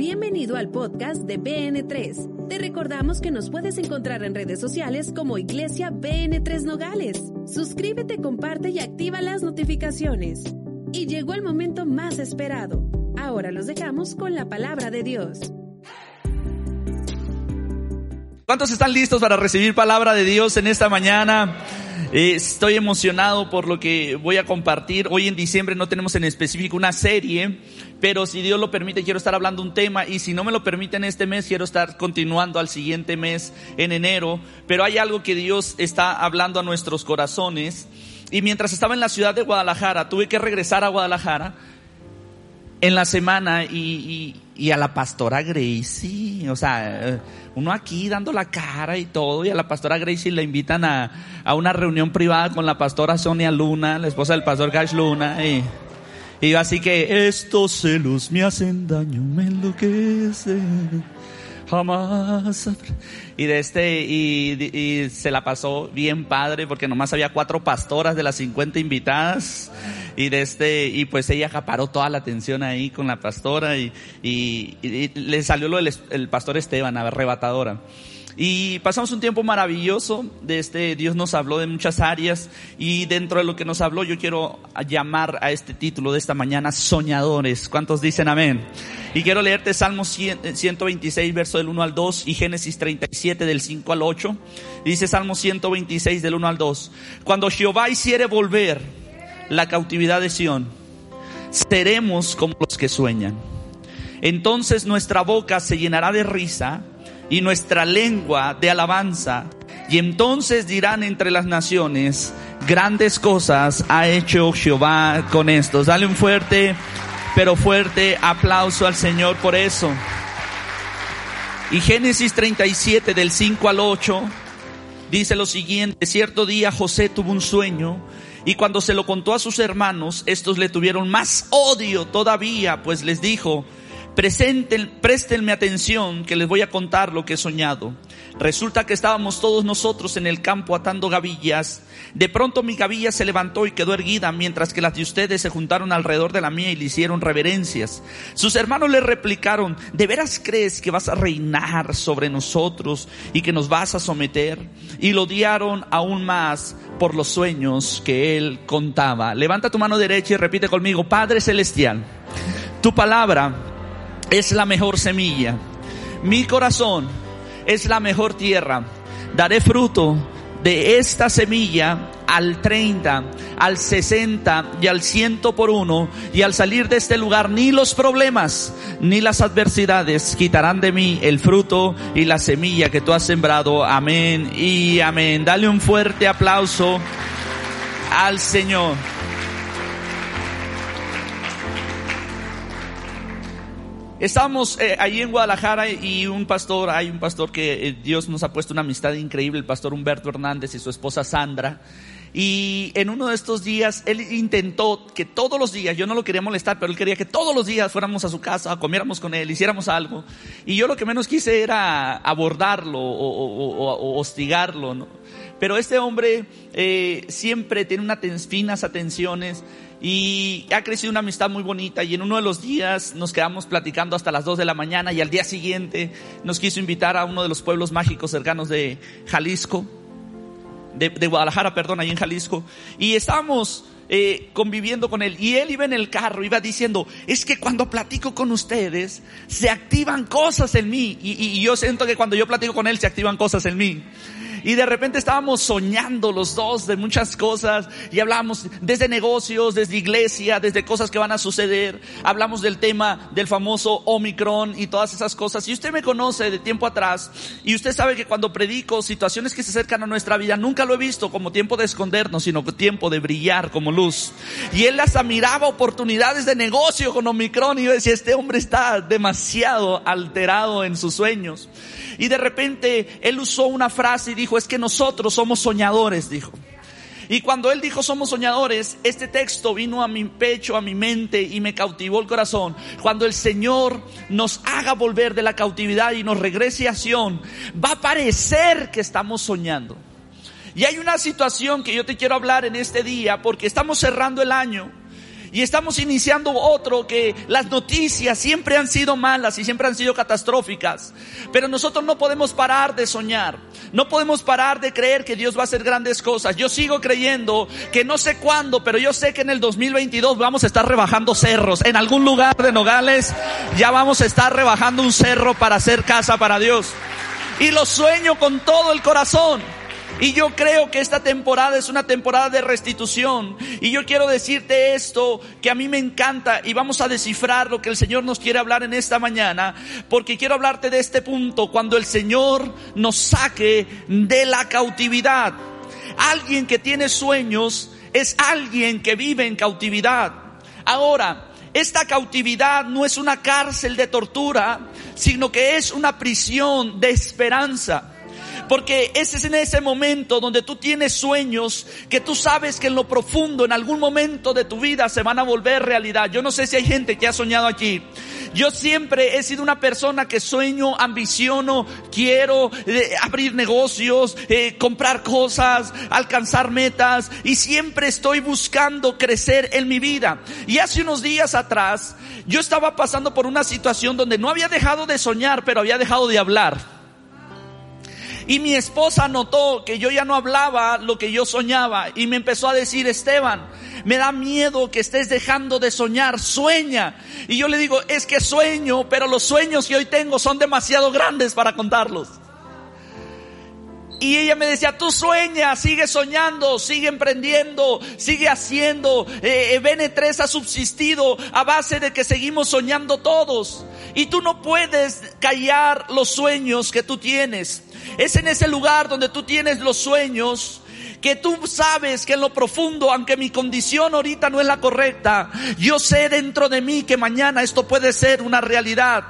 Bienvenido al podcast de BN3. Te recordamos que nos puedes encontrar en redes sociales como Iglesia BN3 Nogales. Suscríbete, comparte y activa las notificaciones. Y llegó el momento más esperado. Ahora los dejamos con la palabra de Dios. ¿Cuántos están listos para recibir palabra de Dios en esta mañana? Estoy emocionado por lo que voy a compartir. Hoy en diciembre no tenemos en específico una serie, pero si Dios lo permite quiero estar hablando un tema y si no me lo permiten este mes quiero estar continuando al siguiente mes en enero. Pero hay algo que Dios está hablando a nuestros corazones. Y mientras estaba en la ciudad de Guadalajara, tuve que regresar a Guadalajara en la semana y, a la pastora Gracie, o sea, uno aquí dando la cara y todo, y a la pastora Gracie le invitan a, a una reunión privada con la pastora Sonia Luna, la esposa del pastor Gash Luna, y, y así que estos celos me hacen daño, me enloquecen jamás. Y de este, y, se la pasó bien padre porque nomás había cuatro pastoras de las 50 invitadas. Y de este, y pues ella acaparó toda la atención ahí con la pastora y, y, le salió lo del el pastor Esteban, arrebatadora. Y pasamos un tiempo maravilloso. De este, Dios nos habló de muchas áreas y dentro de lo que nos habló yo quiero llamar a este título de esta mañana soñadores. ¿Cuántos dicen amén? Y quiero leerte Salmos 126 verso del 1 al 2 y Génesis 37 del 5 al 8. Dice Salmo 126 del 1 al 2. Cuando Jehová hiciere volver la cautividad de Sión, seremos como los que sueñan. Entonces nuestra boca se llenará de risa y nuestra lengua de alabanza. Y entonces dirán entre las naciones, grandes cosas ha hecho Jehová con estos. Dale un fuerte, pero fuerte aplauso al Señor por eso. Y Génesis 37 del 5 al 8 dice lo siguiente, cierto día José tuvo un sueño y cuando se lo contó a sus hermanos, estos le tuvieron más odio todavía, pues les dijo, Presenten, préstenme atención que les voy a contar lo que he soñado. Resulta que estábamos todos nosotros en el campo atando gavillas. De pronto mi gavilla se levantó y quedó erguida, mientras que las de ustedes se juntaron alrededor de la mía y le hicieron reverencias. Sus hermanos le replicaron, ¿de veras crees que vas a reinar sobre nosotros y que nos vas a someter? Y lo odiaron aún más por los sueños que él contaba. Levanta tu mano derecha y repite conmigo, Padre Celestial, tu palabra es la mejor semilla. Mi corazón es la mejor tierra. Daré fruto de esta semilla al 30, al 60 y al 100 por uno. Y al salir de este lugar, ni los problemas ni las adversidades quitarán de mí el fruto y la semilla que tú has sembrado. Amén y amén. Dale un fuerte aplauso al Señor. Estábamos eh, ahí en Guadalajara y un pastor, hay un pastor que eh, Dios nos ha puesto una amistad increíble, el pastor Humberto Hernández y su esposa Sandra. Y en uno de estos días, él intentó que todos los días, yo no lo quería molestar, pero él quería que todos los días fuéramos a su casa, comiéramos con él, hiciéramos algo. Y yo lo que menos quise era abordarlo o, hostigarlo, ¿no? Pero este hombre eh, siempre tiene unas finas atenciones y ha crecido una amistad muy bonita y en uno de los días nos quedamos platicando hasta las 2 de la mañana y al día siguiente nos quiso invitar a uno de los pueblos mágicos cercanos de Jalisco, de, Guadalajara, perdón, ahí en Jalisco. Y estábamos eh, conviviendo con él y él iba en el carro, iba diciendo, es que cuando platico con ustedes se activan cosas en mí y, y yo siento que cuando yo platico con él se activan cosas en mí. Y de repente estábamos soñando los dos de muchas cosas y hablamos desde negocios, desde iglesia, desde cosas que van a suceder. Hablamos del tema del famoso Omicron y todas esas cosas. Y usted me conoce de tiempo atrás y usted sabe que cuando predico situaciones que se acercan a nuestra vida, nunca lo he visto como tiempo de escondernos, sino tiempo de brillar como luz. Y él hasta miraba oportunidades de negocio con Omicron y yo decía, este hombre está demasiado alterado en sus sueños. Y de repente él usó una frase y dijo, es que nosotros somos soñadores, dijo. Y cuando él dijo somos soñadores, este texto vino a mi pecho, a mi mente y me cautivó el corazón. Cuando el Señor nos haga volver de la cautividad y nos regrese a Sion, va a parecer que estamos soñando. Y hay una situación que yo te quiero hablar en este día porque estamos cerrando el año Y estamos iniciando otro que las noticias siempre han sido malas y siempre han sido catastróficas. Pero nosotros no podemos parar de soñar. No podemos parar de creer que Dios va a hacer grandes cosas. Yo sigo creyendo que no sé cuándo, pero yo sé que en el 2022 vamos a estar rebajando cerros. En algún lugar de Nogales ya vamos a estar rebajando un cerro para hacer casa para Dios. Y lo sueño con todo el corazón. Y yo creo que esta temporada es una temporada de restitución. Y yo quiero decirte esto que a mí me encanta y vamos a descifrar lo que el Señor nos quiere hablar en esta mañana, porque quiero hablarte de este punto, cuando el Señor nos saque de la cautividad. Alguien que tiene sueños es alguien que vive en cautividad. Ahora, esta cautividad no es una cárcel de tortura, sino que es una prisión de esperanza. Porque ese es en ese momento donde tú tienes sueños que tú sabes que en lo profundo, en algún momento de tu vida se van a volver realidad. Yo no sé si hay gente que ha soñado aquí. Yo siempre he sido una persona que sueño, ambiciono, quiero eh, abrir negocios, eh, comprar cosas, alcanzar metas y siempre estoy buscando crecer en mi vida. Y hace unos días atrás yo estaba pasando por una situación donde no había dejado de soñar, pero había dejado de hablar. Y mi esposa notó que yo ya no hablaba lo que yo soñaba y me empezó a decir, Esteban, me da miedo que estés dejando de soñar, sueña. Y yo le digo, es que sueño, pero los sueños que hoy tengo son demasiado grandes para contarlos. Y ella me decía, tú sueñas, sigue soñando, sigue emprendiendo, sigue haciendo. Eh, eh BN3 ha subsistido a base de que seguimos soñando todos. Y tú no puedes callar los sueños que tú tienes. Es en ese lugar donde tú tienes los sueños que tú sabes que en lo profundo, aunque mi condición ahorita no es la correcta, yo sé dentro de mí que mañana esto puede ser una realidad.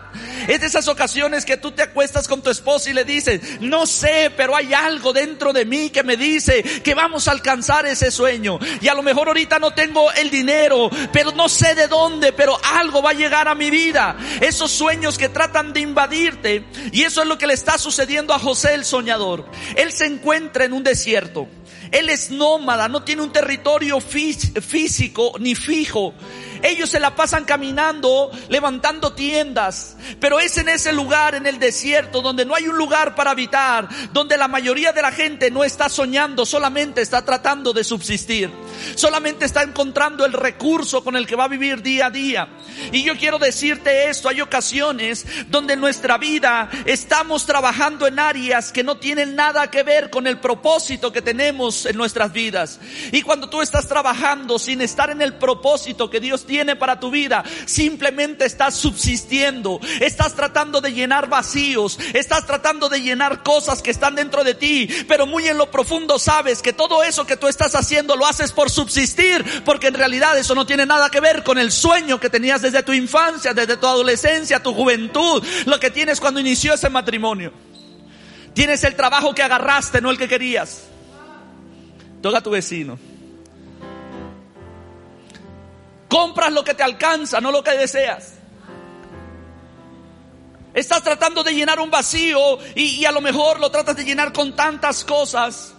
Es de esas ocasiones que tú te acuestas con tu esposa y le dices, no sé, pero hay algo dentro de mí que me dice que vamos a alcanzar ese sueño. Y a lo mejor ahorita no tengo el dinero, pero no sé de dónde, pero algo va a llegar a mi vida. Esos sueños que tratan de invadirte. Y eso es lo que le está sucediendo a José el soñador. Él se encuentra en un desierto. Él es nómada, no tiene un territorio físico ni fijo. Ellos se la pasan caminando, levantando tiendas, pero es en ese lugar, en el desierto, donde no hay un lugar para habitar, donde la mayoría de la gente no está soñando, solamente está tratando de subsistir, solamente está encontrando el recurso con el que va a vivir día a día. Y yo quiero decirte esto, hay ocasiones donde en nuestra vida estamos trabajando en áreas que no tienen nada que ver con el propósito que tenemos en nuestras vidas. Y cuando tú estás trabajando sin estar en el propósito que Dios tiene para tu vida. Simplemente estás subsistiendo, estás tratando de llenar vacíos, estás tratando de llenar cosas que están dentro de ti, pero muy en lo profundo sabes que todo eso que tú estás haciendo lo haces por subsistir, porque en realidad eso no tiene nada que ver con el sueño que tenías desde tu infancia, desde tu adolescencia, tu juventud, lo que tienes cuando inició ese matrimonio. Tienes el trabajo que agarraste, no el que querías. Toca a tu vecino. Compras lo que te alcanza, no lo que deseas. Estás tratando de llenar un vacío y, a lo mejor lo tratas de llenar con tantas cosas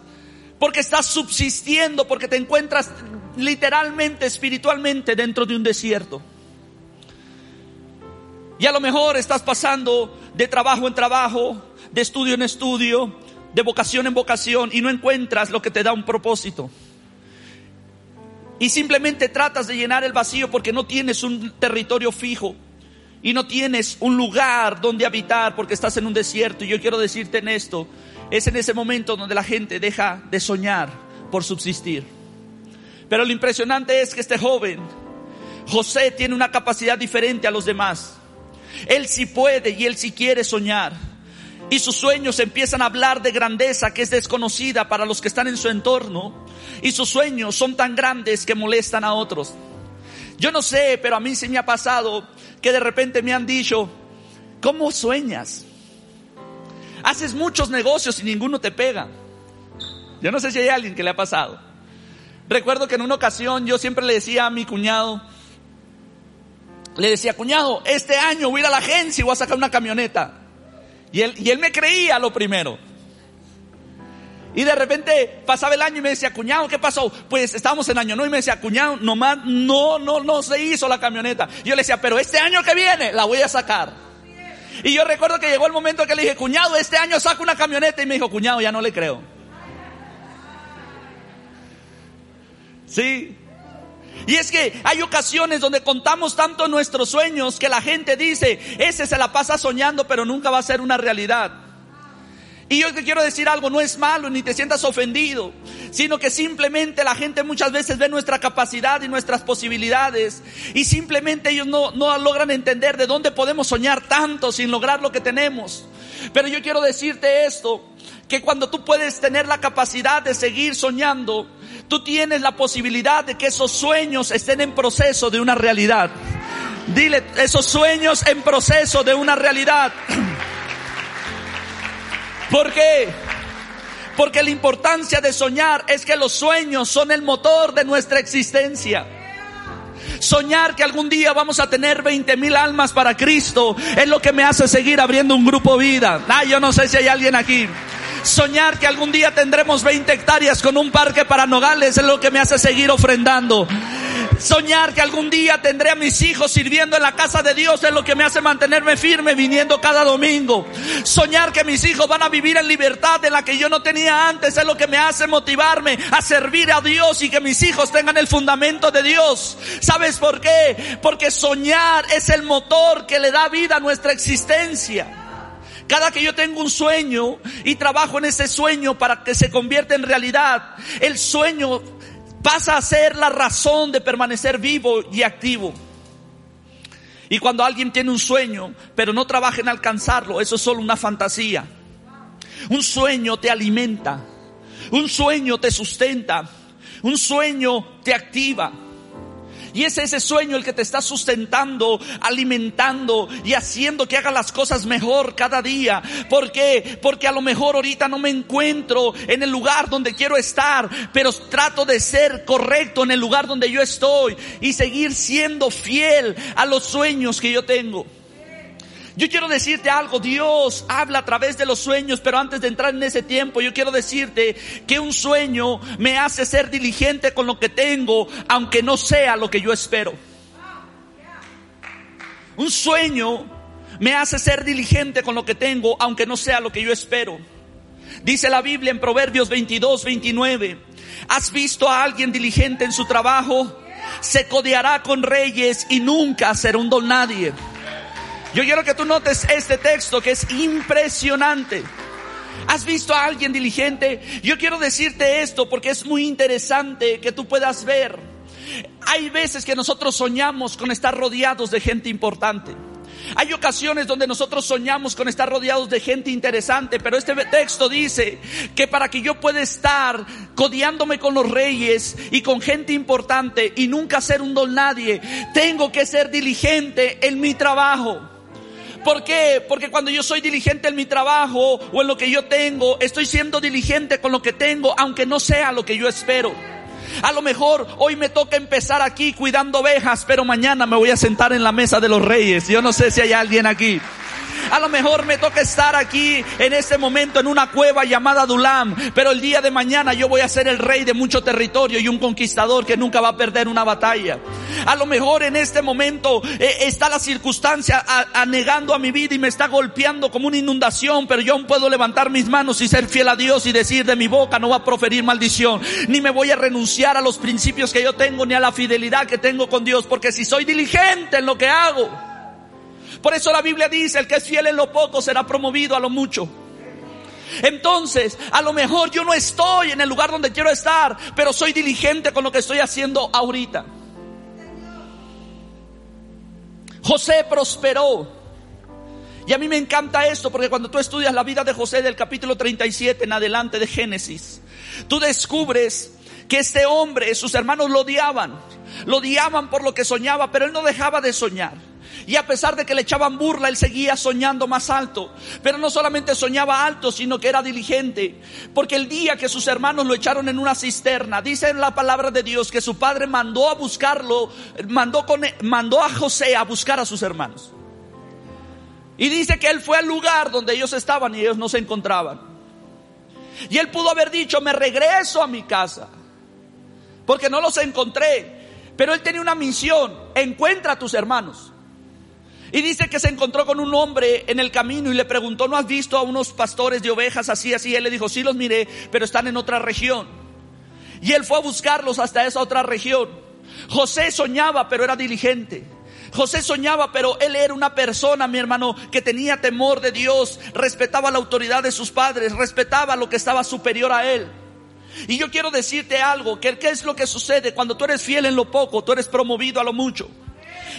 porque estás subsistiendo, porque te encuentras literalmente, espiritualmente dentro de un desierto. Y a lo mejor estás pasando de trabajo en trabajo, de estudio en estudio, de vocación en vocación y no encuentras lo que te da un propósito y simplemente tratas de llenar el vacío porque no tienes un territorio fijo y no tienes un lugar donde habitar porque estás en un desierto. Y yo quiero decirte en esto, es en ese momento donde la gente deja de soñar por subsistir. Pero lo impresionante es que este joven, José, tiene una capacidad diferente a los demás. Él sí puede y él sí quiere soñar. Y sus sueños empiezan a hablar de grandeza que es desconocida para los que están en su entorno y sus sueños son tan grandes que molestan a otros. Yo no sé, pero a mí sí me ha pasado que de repente me han dicho, ¿cómo sueñas? Haces muchos negocios y ninguno te pega. Yo no sé si hay alguien que le ha pasado. Recuerdo que en una ocasión yo siempre le decía a mi cuñado, le decía, cuñado, este año voy a ir a la agencia y voy a sacar una camioneta. Y él, y él me creía lo primero. Y de repente pasaba el año y me decía, cuñado, ¿qué pasó? Pues estábamos en año nuevo y me decía, cuñado, nomás no, no, no se hizo la camioneta. Yo le decía, pero este año que viene la voy a sacar. Y yo recuerdo que llegó el momento que le dije, cuñado, este año saco una camioneta. Y me dijo, cuñado, ya no le creo. Sí. Y es que hay ocasiones donde contamos tanto nuestros sueños que la gente dice, ese se la pasa soñando, pero nunca va a ser una realidad. Y yo te quiero decir algo, no es malo ni te sientas ofendido, sino que simplemente la gente muchas veces ve nuestra capacidad y nuestras posibilidades y simplemente ellos no, no logran entender de dónde podemos soñar tanto sin lograr lo que tenemos. Pero yo quiero decirte esto, que cuando tú puedes tener la capacidad de seguir soñando, tú tienes la posibilidad de que esos sueños estén en proceso de una realidad. Dile, esos sueños en proceso de una realidad. ¿Por qué? Porque la importancia de soñar es que los sueños son el motor de nuestra existencia. Soñar que algún día vamos a tener 20 mil almas para Cristo es lo que me hace seguir abriendo un grupo vida. Ah, yo no sé si hay alguien aquí. Soñar que algún día tendremos 20 hectáreas con un parque para nogales es lo que me hace seguir ofrendando. Soñar que algún día tendré a mis hijos sirviendo en la casa de Dios es lo que me hace mantenerme firme viniendo cada domingo. Soñar que mis hijos van a vivir en libertad en la que yo no tenía antes es lo que me hace motivarme a servir a Dios y que mis hijos tengan el fundamento de Dios. ¿Sabes por qué? Porque soñar es el motor que le da vida a nuestra existencia. Cada que yo tengo un sueño y trabajo en ese sueño para que se convierta en realidad, el sueño pasa a ser la razón de permanecer vivo y activo. Y cuando alguien tiene un sueño, pero no trabaja en alcanzarlo, eso es solo una fantasía. Un sueño te alimenta, un sueño te sustenta, un sueño te activa. Y es ese sueño el que te está sustentando, alimentando y haciendo que haga las cosas mejor cada día. ¿Por qué? Porque a lo mejor ahorita no me encuentro en el lugar donde quiero estar, pero trato de ser correcto en el lugar donde yo estoy y seguir siendo fiel a los sueños que yo tengo. Yo quiero decirte algo, Dios habla a través de los sueños, pero antes de entrar en ese tiempo, yo quiero decirte que un sueño me hace ser diligente con lo que tengo, aunque no sea lo que yo espero. Un sueño me hace ser diligente con lo que tengo, aunque no sea lo que yo espero. Dice la Biblia en Proverbios 22, 29, ¿has visto a alguien diligente en su trabajo? Se codeará con reyes y nunca será un don nadie. Yo quiero que tú notes este texto que es impresionante. ¿Has visto a alguien diligente? Yo quiero decirte esto porque es muy interesante que tú puedas ver. Hay veces que nosotros soñamos con estar rodeados de gente importante. Hay ocasiones donde nosotros soñamos con estar rodeados de gente interesante, pero este texto dice que para que yo pueda estar codiándome con los reyes y con gente importante y nunca ser un don nadie, tengo que ser diligente en mi trabajo. ¿Por qué? Porque cuando yo soy diligente en mi trabajo o en lo que yo tengo, estoy siendo diligente con lo que tengo, aunque no sea lo que yo espero. A lo mejor hoy me toca empezar aquí cuidando ovejas, pero mañana me voy a sentar en la mesa de los reyes. Yo no sé si hay alguien aquí. A lo mejor me toca estar aquí en este momento en una cueva llamada Dulam, pero el día de mañana yo voy a ser el rey de mucho territorio y un conquistador que nunca va a perder una batalla. A lo mejor en este momento eh, está la circunstancia anegando a, mi vida y me está golpeando como una inundación, pero yo aún puedo levantar mis manos y ser fiel a Dios y decir de mi boca no va a proferir maldición, ni me voy a renunciar a los principios que yo tengo, ni a la fidelidad que tengo con Dios, porque si soy diligente en lo que hago, por eso la Biblia dice, el que es fiel en lo poco será promovido a lo mucho. Entonces, a lo mejor yo no estoy en el lugar donde quiero estar, pero soy diligente con lo que estoy haciendo ahorita. José prosperó. Y a mí me encanta esto porque cuando tú estudias la vida de José del capítulo 37 en adelante de Génesis, tú descubres que este hombre, sus hermanos lo odiaban, lo odiaban por lo que soñaba, pero él no dejaba de soñar. Y a pesar de que le echaban burla, él seguía soñando más alto. Pero no solamente soñaba alto, sino que era diligente. Porque el día que sus hermanos lo echaron en una cisterna, dice en la palabra de Dios que su padre mandó a buscarlo, mandó, a José a buscar a sus hermanos. Y dice que él fue al lugar donde ellos estaban y ellos no se encontraban. Y él pudo haber dicho, me regreso a mi casa, porque no los encontré. Pero él tenía una misión, encuentra a tus hermanos. Y dice que se encontró con un hombre en el camino y le preguntó, ¿no has visto a unos pastores de ovejas así, así? Él le dijo, sí los miré, pero están en otra región. Y él fue a buscarlos hasta esa otra región. José soñaba, pero era diligente. José soñaba, pero él era una persona, mi hermano, que tenía temor de Dios, respetaba la autoridad de sus padres, respetaba lo que estaba superior a él. Y yo quiero decirte algo, que qué es lo que sucede cuando tú eres fiel en lo poco, tú eres promovido a lo mucho.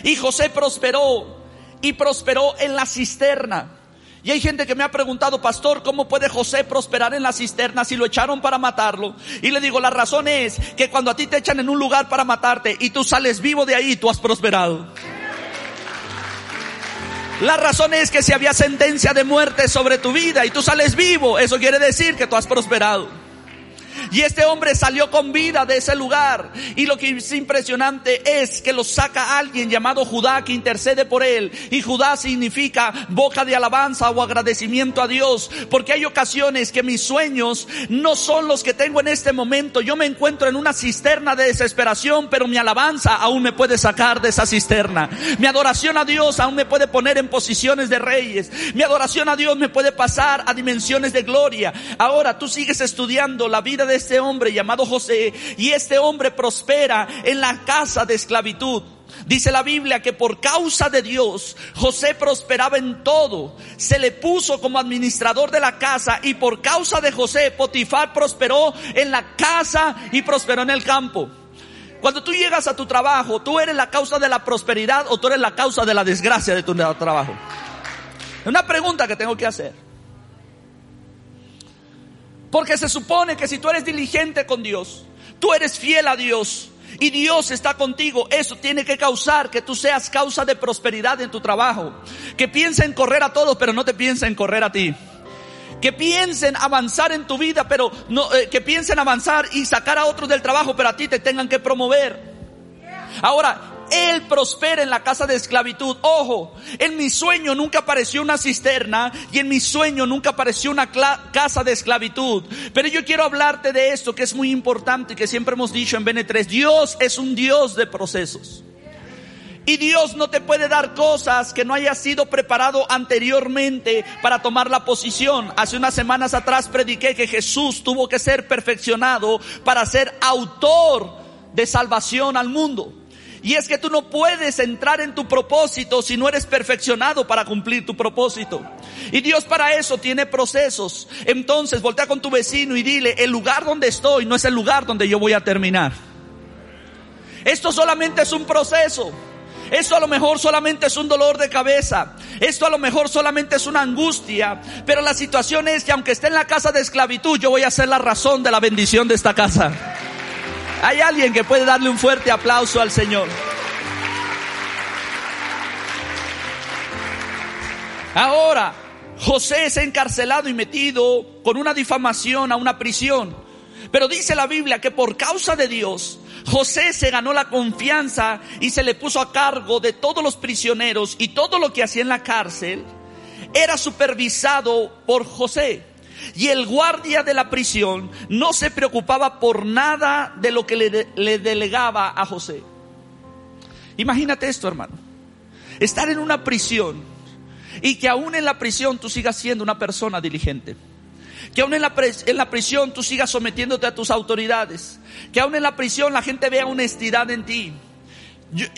Y José prosperó y prosperó en la cisterna. Y hay gente que me ha preguntado, pastor, ¿cómo puede José prosperar en la cisterna si lo echaron para matarlo? Y le digo, la razón es que cuando a ti te echan en un lugar para matarte y tú sales vivo de ahí, tú has prosperado. La razón es que si había sentencia de muerte sobre tu vida y tú sales vivo, eso quiere decir que tú has prosperado. Y este hombre salió con vida de ese lugar. Y lo que es impresionante es que lo saca alguien llamado Judá que intercede por él. Y Judá significa boca de alabanza o agradecimiento a Dios. Porque hay ocasiones que mis sueños no son los que tengo en este momento. Yo me encuentro en una cisterna de desesperación, pero mi alabanza aún me puede sacar de esa cisterna. Mi adoración a Dios aún me puede poner en posiciones de reyes. Mi adoración a Dios me puede pasar a dimensiones de gloria. Ahora tú sigues estudiando la vida de este hombre llamado José y este hombre prospera en la casa de esclavitud. Dice la Biblia que por causa de Dios José prosperaba en todo. Se le puso como administrador de la casa y por causa de José Potifar prosperó en la casa y prosperó en el campo. Cuando tú llegas a tu trabajo, ¿tú eres la causa de la prosperidad o tú eres la causa de la desgracia de tu trabajo? Una pregunta que tengo que hacer. Porque se supone que si tú eres diligente con Dios, tú eres fiel a Dios y Dios está contigo, eso tiene que causar que tú seas causa de prosperidad en tu trabajo. Que piensen correr a todos, pero no te piensen correr a ti. Que piensen avanzar en tu vida, pero no, eh, que piensen avanzar y sacar a otros del trabajo, pero a ti te tengan que promover. Ahora, él prospera en la casa de esclavitud. Ojo, en mi sueño nunca apareció una cisterna y en mi sueño nunca apareció una casa de esclavitud. Pero yo quiero hablarte de esto que es muy importante y que siempre hemos dicho en BN3. Dios es un Dios de procesos. Y Dios no te puede dar cosas que no haya sido preparado anteriormente para tomar la posición. Hace unas semanas atrás prediqué que Jesús tuvo que ser perfeccionado para ser autor de salvación al mundo. Y es que tú no puedes entrar en tu propósito si no eres perfeccionado para cumplir tu propósito. Y Dios para eso tiene procesos. Entonces voltea con tu vecino y dile, el lugar donde estoy no es el lugar donde yo voy a terminar. Esto solamente es un proceso. Esto a lo mejor solamente es un dolor de cabeza. Esto a lo mejor solamente es una angustia. Pero la situación es que aunque esté en la casa de esclavitud, yo voy a ser la razón de la bendición de esta casa. Hay alguien que puede darle un fuerte aplauso al Señor. Ahora, José es encarcelado y metido con una difamación a una prisión. Pero dice la Biblia que por causa de Dios, José se ganó la confianza y se le puso a cargo de todos los prisioneros y todo lo que hacía en la cárcel era supervisado por José. Y el guardia de la prisión no se preocupaba por nada de lo que le, delegaba a José. Imagínate esto, hermano. Estar en una prisión y que aún en la prisión tú sigas siendo una persona diligente. Que aún en la, en la prisión tú sigas sometiéndote a tus autoridades. Que aún en la prisión la gente vea honestidad en ti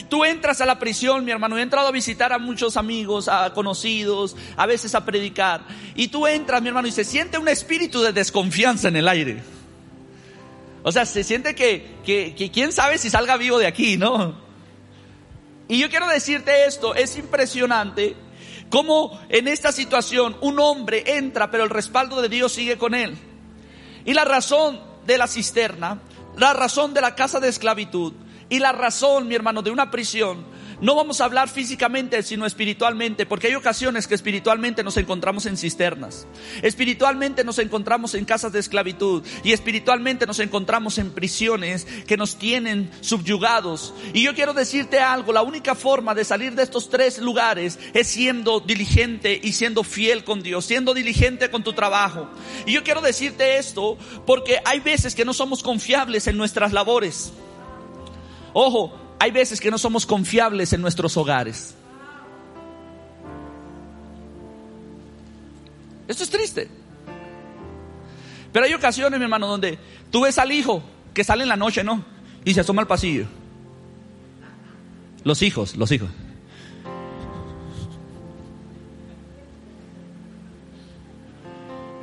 tú entras a la prisión, mi hermano. He entrado a visitar a muchos amigos, a conocidos, a veces a predicar. Y tú entras, mi hermano, y se siente un espíritu de desconfianza en el aire. O sea, se siente que, que, que quién sabe si salga vivo de aquí, ¿no? Y yo quiero decirte esto, es impresionante cómo en esta situación un hombre entra, pero el respaldo de Dios sigue con él. Y la razón de la cisterna, la razón de la casa de esclavitud, y la razón, mi hermano, de una prisión no vamos a hablar físicamente, sino espiritualmente, porque hay ocasiones que espiritualmente nos encontramos en cisternas, espiritualmente nos encontramos en casas de esclavitud y espiritualmente nos encontramos en prisiones que nos tienen subyugados. Y yo quiero decirte algo, la única forma de salir de estos tres lugares es siendo diligente y siendo fiel con Dios, siendo diligente con tu trabajo. Y yo quiero decirte esto porque hay veces que no somos confiables en nuestras labores. Ojo, hay veces que no somos confiables en nuestros hogares. Esto es triste. Pero hay ocasiones, mi hermano, donde tú ves al hijo que sale en la noche, ¿no? Y se asoma al pasillo. Los hijos, los hijos.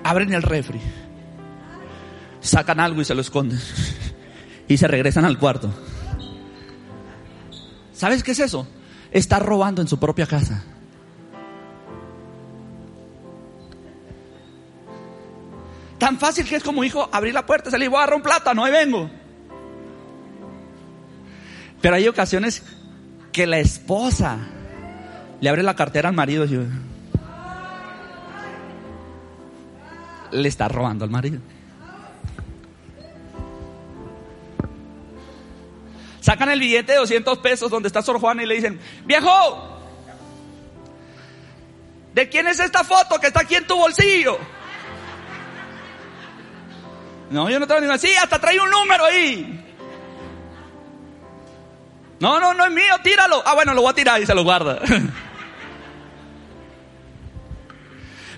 Abren el refri. Sacan algo y se lo esconden. Y se regresan al cuarto. ¿Sabes qué es eso? Está robando en su propia casa. Tan fácil que es como hijo abrir la puerta, salir, voy a agarrar un plátano, ahí vengo. Pero hay ocasiones que la esposa le abre la cartera al marido y le está robando al marido. Sacan el billete de 200 pesos donde está Sor Juana y le dicen, viejo, ¿de quién es esta foto que está aquí en tu bolsillo? No, yo no tengo ninguna. Sí, hasta trae un número ahí. No, no, no es mío, tíralo. Ah, bueno, lo voy a tirar y se lo guarda.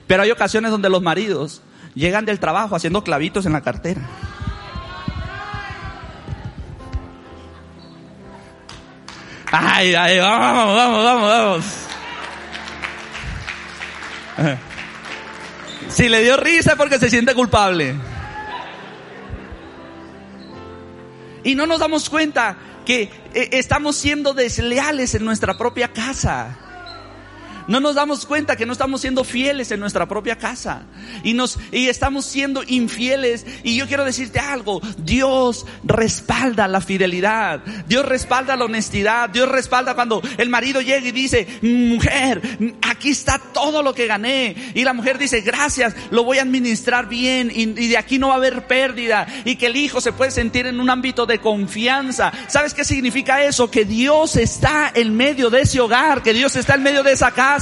Pero hay ocasiones donde los maridos llegan del trabajo haciendo clavitos en la cartera. Ay, ay, vamos, vamos, vamos, vamos. Si le dio risa porque se siente culpable. Y no nos damos cuenta que eh, estamos siendo desleales en nuestra propia casa. No nos damos cuenta que no estamos siendo fieles en nuestra propia casa y nos y estamos siendo infieles y yo quiero decirte algo, Dios respalda la fidelidad, Dios respalda la honestidad, Dios respalda cuando el marido llega y dice, "Mujer, aquí está todo lo que gané." Y la mujer dice, "Gracias, lo voy a administrar bien y, y de aquí no va a haber pérdida." Y que el hijo se puede sentir en un ámbito de confianza. ¿Sabes qué significa eso? Que Dios está en medio de ese hogar, que Dios está en medio de esa casa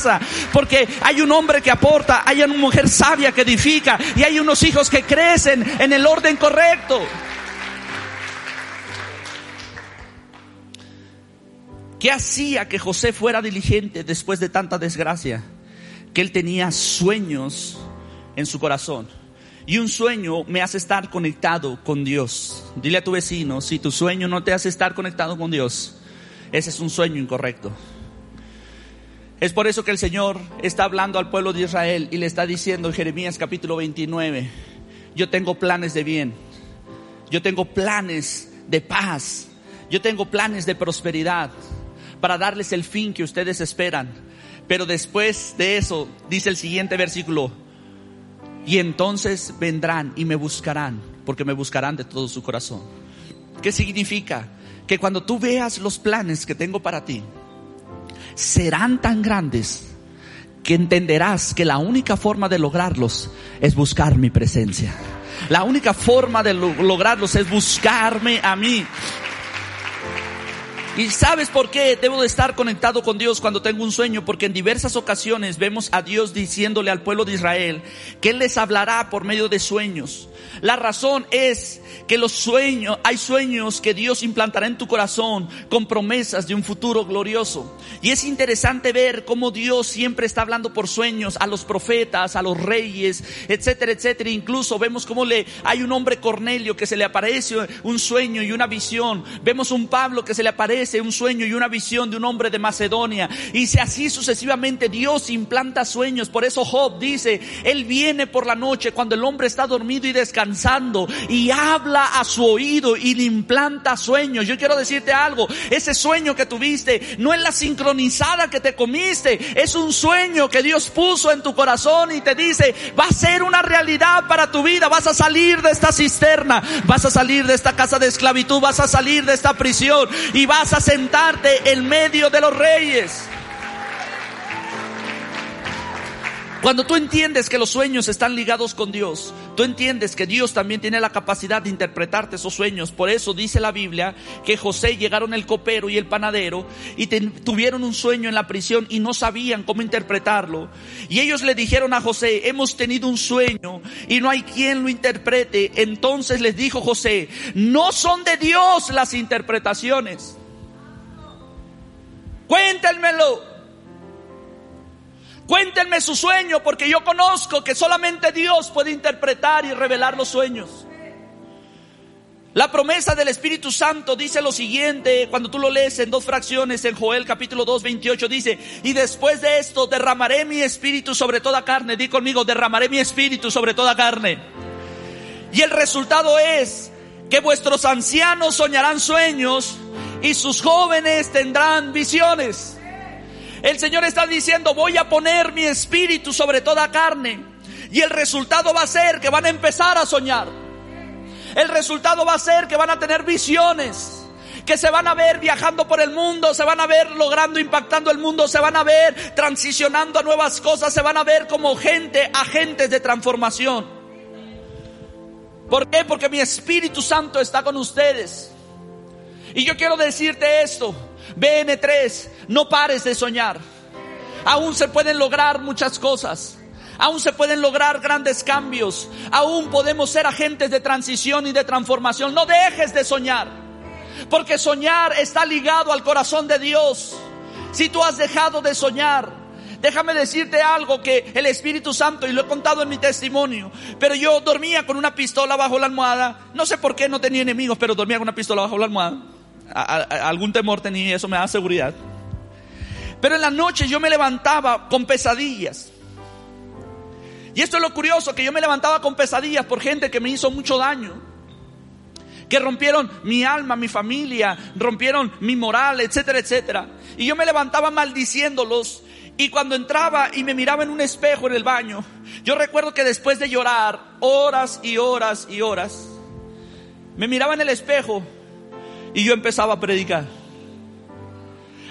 porque hay un hombre que aporta, hay una mujer sabia que edifica y hay unos hijos que crecen en el orden correcto. ¿Qué hacía que José fuera diligente después de tanta desgracia? Que él tenía sueños en su corazón. Y un sueño me hace estar conectado con Dios. Dile a tu vecino, si tu sueño no te hace estar conectado con Dios, ese es un sueño incorrecto. Es por eso que el Señor está hablando al pueblo de Israel y le está diciendo en Jeremías capítulo 29, yo tengo planes de bien, yo tengo planes de paz, yo tengo planes de prosperidad para darles el fin que ustedes esperan. Pero después de eso, dice el siguiente versículo, y entonces vendrán y me buscarán, porque me buscarán de todo su corazón. ¿Qué significa? Que cuando tú veas los planes que tengo para ti, serán tan grandes que entenderás que la única forma de lograrlos es buscar mi presencia. La única forma de lograrlos es buscarme a mí. ¿Y sabes por qué debo de estar conectado con Dios cuando tengo un sueño? Porque en diversas ocasiones vemos a Dios diciéndole al pueblo de Israel que Él les hablará por medio de sueños. La razón es que los sueños, hay sueños que Dios implantará en tu corazón con promesas de un futuro glorioso. Y es interesante ver cómo Dios siempre está hablando por sueños a los profetas, a los reyes, etcétera, etcétera. Incluso vemos cómo le, hay un hombre Cornelio que se le aparece un sueño y una visión. Vemos un Pablo que se le aparece un sueño y una visión de un hombre de Macedonia. Y si así sucesivamente Dios implanta sueños. Por eso Job dice, Él viene por la noche cuando el hombre está dormido y descansado y habla a su oído y le implanta sueños. Yo quiero decirte algo, ese sueño que tuviste no es la sincronizada que te comiste, es un sueño que Dios puso en tu corazón y te dice, va a ser una realidad para tu vida, vas a salir de esta cisterna, vas a salir de esta casa de esclavitud, vas a salir de esta prisión y vas a sentarte en medio de los reyes. Cuando tú entiendes que los sueños están ligados con Dios, tú entiendes que Dios también tiene la capacidad de interpretarte esos sueños. Por eso dice la Biblia que José llegaron el copero y el panadero y tuvieron un sueño en la prisión y no sabían cómo interpretarlo. Y ellos le dijeron a José, hemos tenido un sueño y no hay quien lo interprete. Entonces les dijo José, no son de Dios las interpretaciones. Cuéntenmelo. Cuéntenme su sueño porque yo conozco que solamente Dios puede interpretar y revelar los sueños. La promesa del Espíritu Santo dice lo siguiente, cuando tú lo lees en dos fracciones en Joel capítulo 2, 28, dice, y después de esto derramaré mi espíritu sobre toda carne, di conmigo, derramaré mi espíritu sobre toda carne. Y el resultado es que vuestros ancianos soñarán sueños y sus jóvenes tendrán visiones. El Señor está diciendo, voy a poner mi espíritu sobre toda carne. Y el resultado va a ser que van a empezar a soñar. El resultado va a ser que van a tener visiones que se van a ver viajando por el mundo, se van a ver logrando, impactando el mundo, se van a ver transicionando a nuevas cosas, se van a ver como gente, agentes de transformación. ¿Por qué? Porque mi Espíritu Santo está con ustedes. Y yo quiero decirte esto, BN3, no pares de soñar. Aún se pueden lograr muchas cosas. Aún se pueden lograr grandes cambios. Aún podemos ser agentes de transición y de transformación. No dejes de soñar. Porque soñar está ligado al corazón de Dios. Si tú has dejado de soñar, déjame decirte algo que el Espíritu Santo, y lo he contado en mi testimonio, pero yo dormía con una pistola bajo la almohada. No sé por qué no tenía enemigos, pero dormía con una pistola bajo la almohada algún temor tenía y eso me da seguridad. Pero en la noche yo me levantaba con pesadillas. Y esto es lo curioso, que yo me levantaba con pesadillas por gente que me hizo mucho daño. Que rompieron mi alma, mi familia, rompieron mi moral, etcétera, etcétera. Y yo me levantaba maldiciéndolos. Y cuando entraba y me miraba en un espejo en el baño, yo recuerdo que después de llorar horas y horas y horas, me miraba en el espejo y yo empezaba a predicar.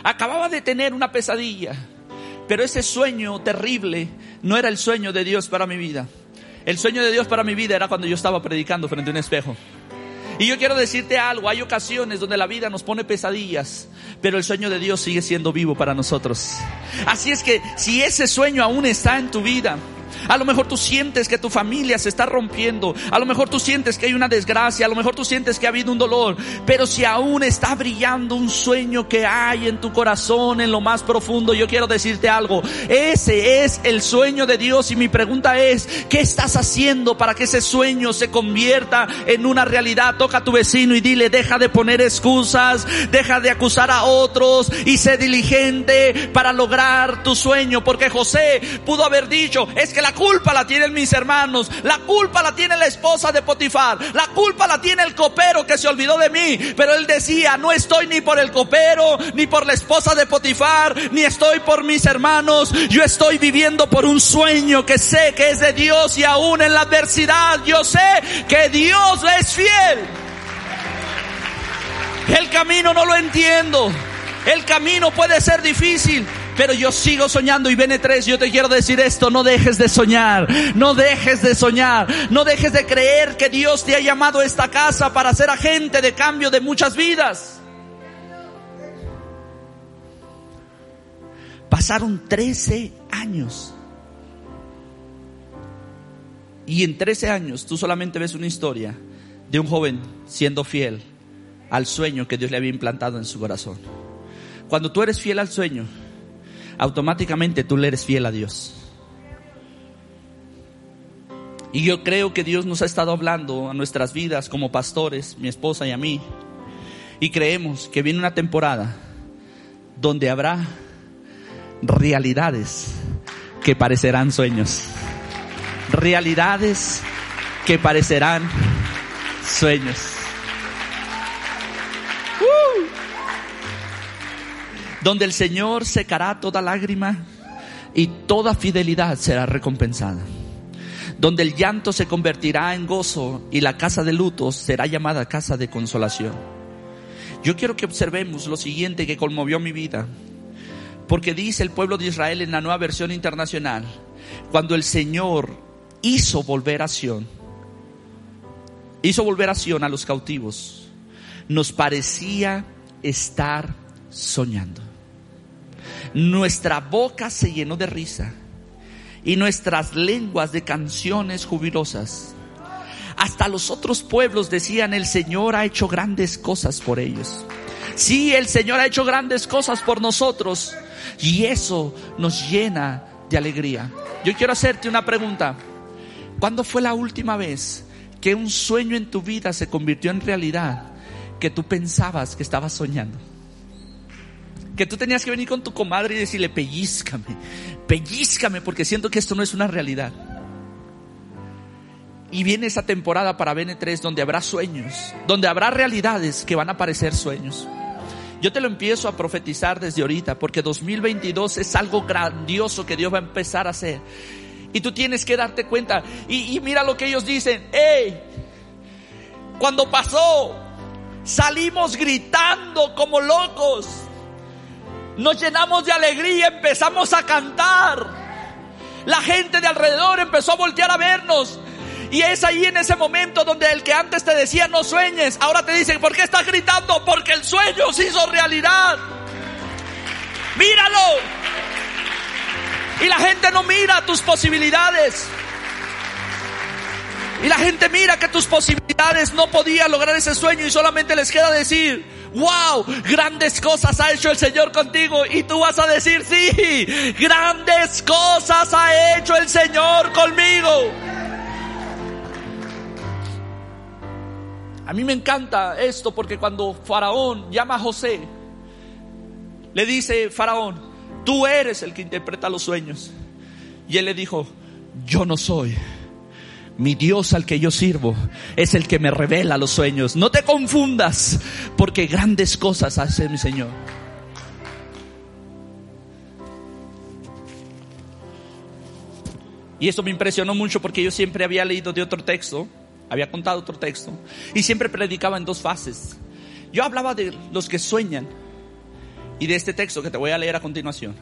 Acababa de tener una pesadilla, pero ese sueño terrible no era el sueño de Dios para mi vida. El sueño de Dios para mi vida era cuando yo estaba predicando frente a un espejo. Y yo quiero decirte algo, hay ocasiones donde la vida nos pone pesadillas, pero el sueño de Dios sigue siendo vivo para nosotros. Así es que si ese sueño aún está en tu vida, a lo mejor tú sientes que tu familia se está rompiendo. A lo mejor tú sientes que hay una desgracia. A lo mejor tú sientes que ha habido un dolor. Pero si aún está brillando un sueño que hay en tu corazón, en lo más profundo, yo quiero decirte algo. Ese es el sueño de Dios. Y mi pregunta es, ¿qué estás haciendo para que ese sueño se convierta en una realidad? Toca a tu vecino y dile, deja de poner excusas, deja de acusar a otros y sé diligente para lograr tu sueño. Porque José pudo haber dicho, es que la culpa la tienen mis hermanos, la culpa la tiene la esposa de Potifar, la culpa la tiene el copero que se olvidó de mí. Pero él decía, no estoy ni por el copero, ni por la esposa de Potifar, ni estoy por mis hermanos, yo estoy viviendo por un sueño que sé que es de Dios y aún en la adversidad yo sé que Dios es fiel. El camino no lo entiendo. El camino puede ser difícil, pero yo sigo soñando y viene tres, yo te quiero decir esto, no dejes de soñar, no dejes de soñar, no dejes de creer que Dios te ha llamado a esta casa para ser agente de cambio de muchas vidas. Pasaron 13 años. Y en 13 años tú solamente ves una historia de un joven siendo fiel al sueño que Dios le había implantado en su corazón. Cuando tú eres fiel al sueño, automáticamente tú le eres fiel a Dios. Y yo creo que Dios nos ha estado hablando a nuestras vidas como pastores, mi esposa y a mí. Y creemos que viene una temporada donde habrá realidades que parecerán sueños. Realidades que parecerán sueños. Donde el Señor secará toda lágrima y toda fidelidad será recompensada. Donde el llanto se convertirá en gozo y la casa de lutos será llamada casa de consolación. Yo quiero que observemos lo siguiente que conmovió mi vida. Porque dice el pueblo de Israel en la nueva versión internacional, cuando el Señor hizo volver a Sion, hizo volver a Sion a los cautivos, nos parecía estar soñando. Nuestra boca se llenó de risa y nuestras lenguas de canciones jubilosas. Hasta los otros pueblos decían, el Señor ha hecho grandes cosas por ellos. Sí, el Señor ha hecho grandes cosas por nosotros. Y eso nos llena de alegría. Yo quiero hacerte una pregunta. ¿Cuándo fue la última vez que un sueño en tu vida se convirtió en realidad que tú pensabas que estabas soñando? Que tú tenías que venir con tu comadre y decirle, pellizcame, pellizcame, porque siento que esto no es una realidad. Y viene esa temporada para BN3 donde habrá sueños, donde habrá realidades que van a parecer sueños. Yo te lo empiezo a profetizar desde ahorita, porque 2022 es algo grandioso que Dios va a empezar a hacer. Y tú tienes que darte cuenta. Y, mira lo que ellos dicen. ¡Ey! Cuando pasó, salimos gritando como locos. Nos llenamos de alegría, empezamos a cantar. La gente de alrededor empezó a voltear a vernos. Y es ahí en ese momento donde el que antes te decía no sueñes, ahora te dice, ¿por qué estás gritando? Porque el sueño se hizo realidad. Míralo. Y la gente no mira tus posibilidades. Y la gente mira que tus posibilidades no podían lograr ese sueño y solamente les queda decir, wow, grandes cosas ha hecho el Señor contigo. Y tú vas a decir, sí, grandes cosas ha hecho el Señor conmigo. A mí me encanta esto porque cuando Faraón llama a José, le dice, Faraón, tú eres el que interpreta los sueños. Y él le dijo, yo no soy. Mi Dios al que yo sirvo es el que me revela los sueños. No te confundas, porque grandes cosas hace mi Señor. Y eso me impresionó mucho porque yo siempre había leído de otro texto había contado otro texto, y siempre predicaba en dos fases. Yo hablaba de los que sueñan y de este texto que te voy a leer a continuación.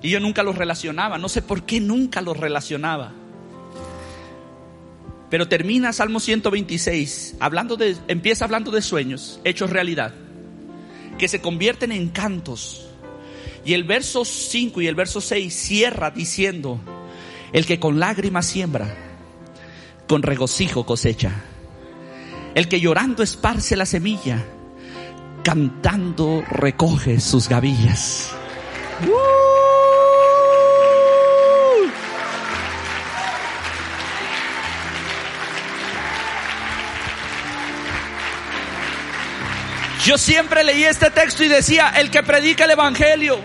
Y yo nunca los relacionaba, no sé por qué nunca los relacionaba. Pero termina Salmo 126, hablando de, empieza hablando de sueños, hechos realidad, que se convierten en cantos. Y el verso 5 y el verso 6 cierra diciendo, el que con lágrimas siembra, con regocijo cosecha. El que llorando esparce la semilla, cantando recoge sus gavillas. Yo siempre leí este texto y decía, el que predica el Evangelio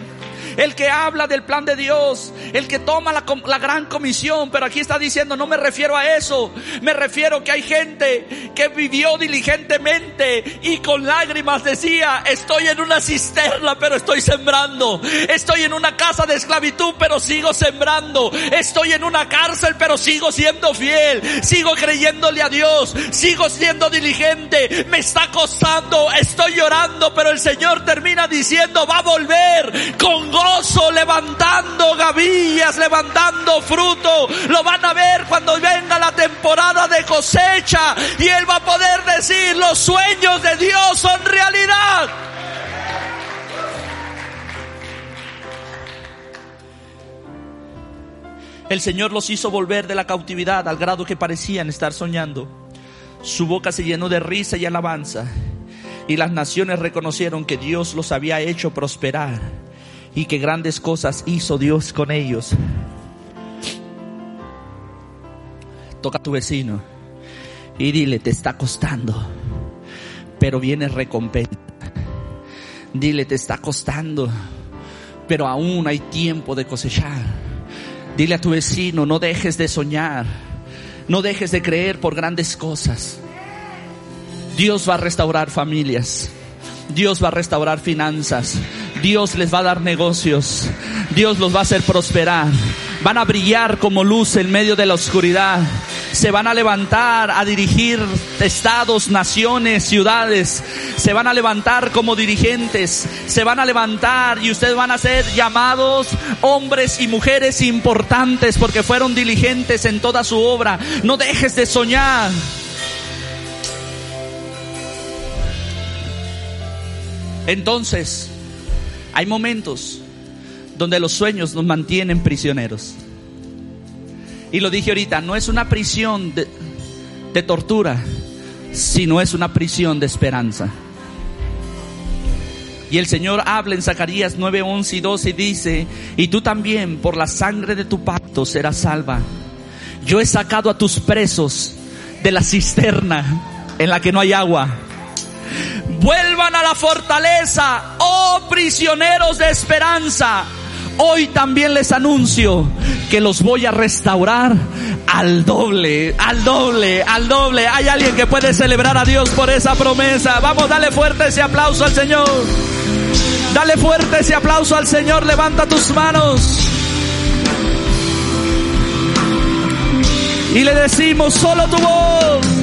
el que habla del plan de Dios, el que toma la, gran comisión, pero aquí está diciendo, no me refiero a eso, me refiero que hay gente que vivió diligentemente y con lágrimas decía, estoy en una cisterna, pero estoy sembrando, estoy en una casa de esclavitud, pero sigo sembrando, estoy en una cárcel, pero sigo siendo fiel, sigo creyéndole a Dios, sigo siendo diligente, me está costando, estoy llorando, pero el Señor termina diciendo, va a volver con levantando gavillas, levantando fruto. Lo van a ver cuando venga la temporada de cosecha y Él va a poder decir, los sueños de Dios son realidad. El Señor los hizo volver de la cautividad al grado que parecían estar soñando. Su boca se llenó de risa y alabanza, y las naciones reconocieron que Dios los había hecho prosperar y que grandes cosas hizo Dios con ellos. Toca a tu vecino y dile, te está costando, pero viene recompensa. Dile, te está costando, pero aún hay tiempo de cosechar. Dile a tu vecino, no dejes de soñar, no dejes de creer por grandes cosas. Dios va a restaurar familias. Dios va a restaurar finanzas. Dios les va a dar negocios. Dios los va a hacer prosperar. Van a brillar como luz en medio de la oscuridad. se van a levantar a dirigir estados, naciones, ciudades. Se van a levantar como dirigentes. Se van a levantar y ustedes van a ser llamados hombres y mujeres importantes porque fueron diligentes en toda su obra. No dejes de soñar. Entonces, hay momentos donde los sueños nos mantienen prisioneros. Y lo dije ahorita, no es una prisión de, tortura, sino es una prisión de esperanza. Y el Señor habla en Zacarías 9, 11 y 12 y dice, y tú también por la sangre de tu pacto serás salva. Yo he sacado a tus presos de la cisterna en la que no hay agua. Vuelvan a la fortaleza, oh prisioneros de esperanza. Hoy también les anuncio que los voy a restaurar al doble, al doble, al doble. Hay alguien que puede celebrar a Dios por esa promesa. Vamos, dale fuerte ese aplauso al Señor. Dale fuerte ese aplauso al Señor. Levanta tus manos. Y le decimos, solo tu voz.